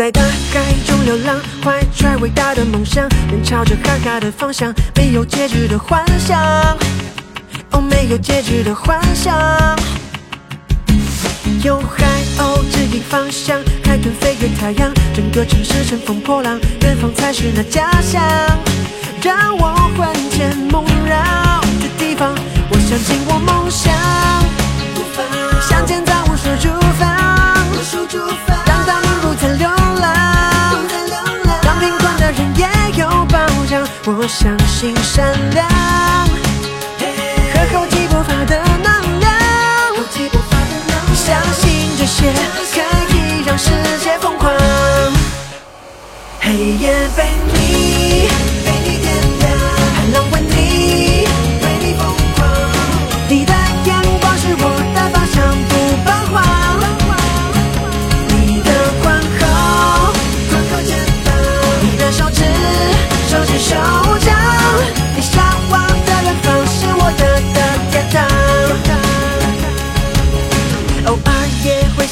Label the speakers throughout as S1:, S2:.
S1: 在大海中流浪，怀揣伟大的梦想，人朝着海海的方向，没有结局的幻想，哦，没有结局的幻想。有海鸥指引方向，海豚飞越太阳，整个城市乘风破浪，远方才是那家乡，让我魂牵梦绕的地方。我相信我梦想，我相信善良。和厚积薄发的能量。相信这些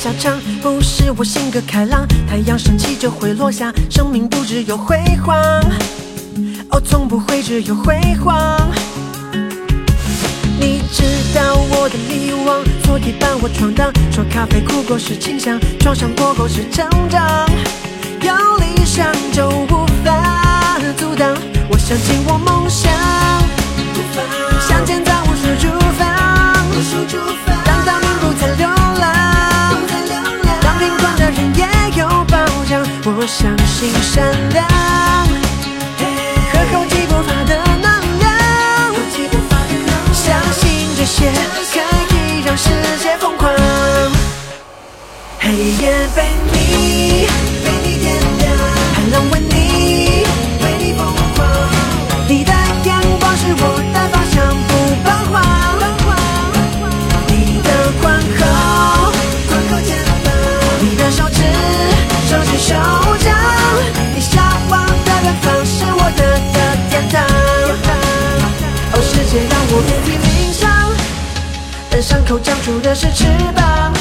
S1: 下场，不是我性格开朗。太阳升起就会落下，生命不只有辉煌，哦，从不会只有辉煌。你知道我的迷惘，所以伴我闯荡。说咖啡苦过是清香，创伤过后是成长。有理想就无法阻挡，我相信我梦想，我相信善良和厚积薄发的能量，相信这些可以让世界疯狂。黑夜被伤口长出的是翅膀。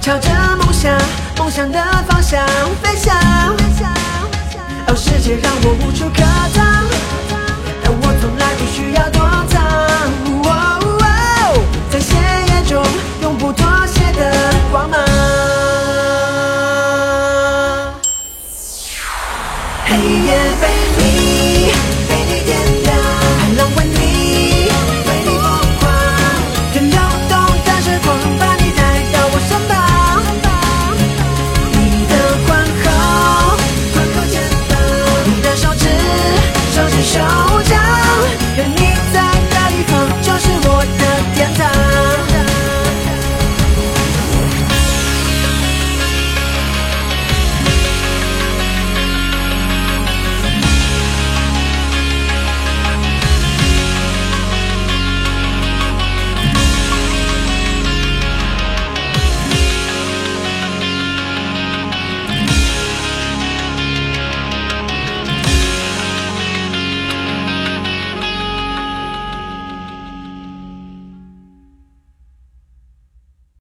S1: 朝着梦想，梦想的方向飞翔。哦，世界让我无处可藏，但我从来不需要躲藏。哦哦在血液中永不妥协的光芒。黑夜 show.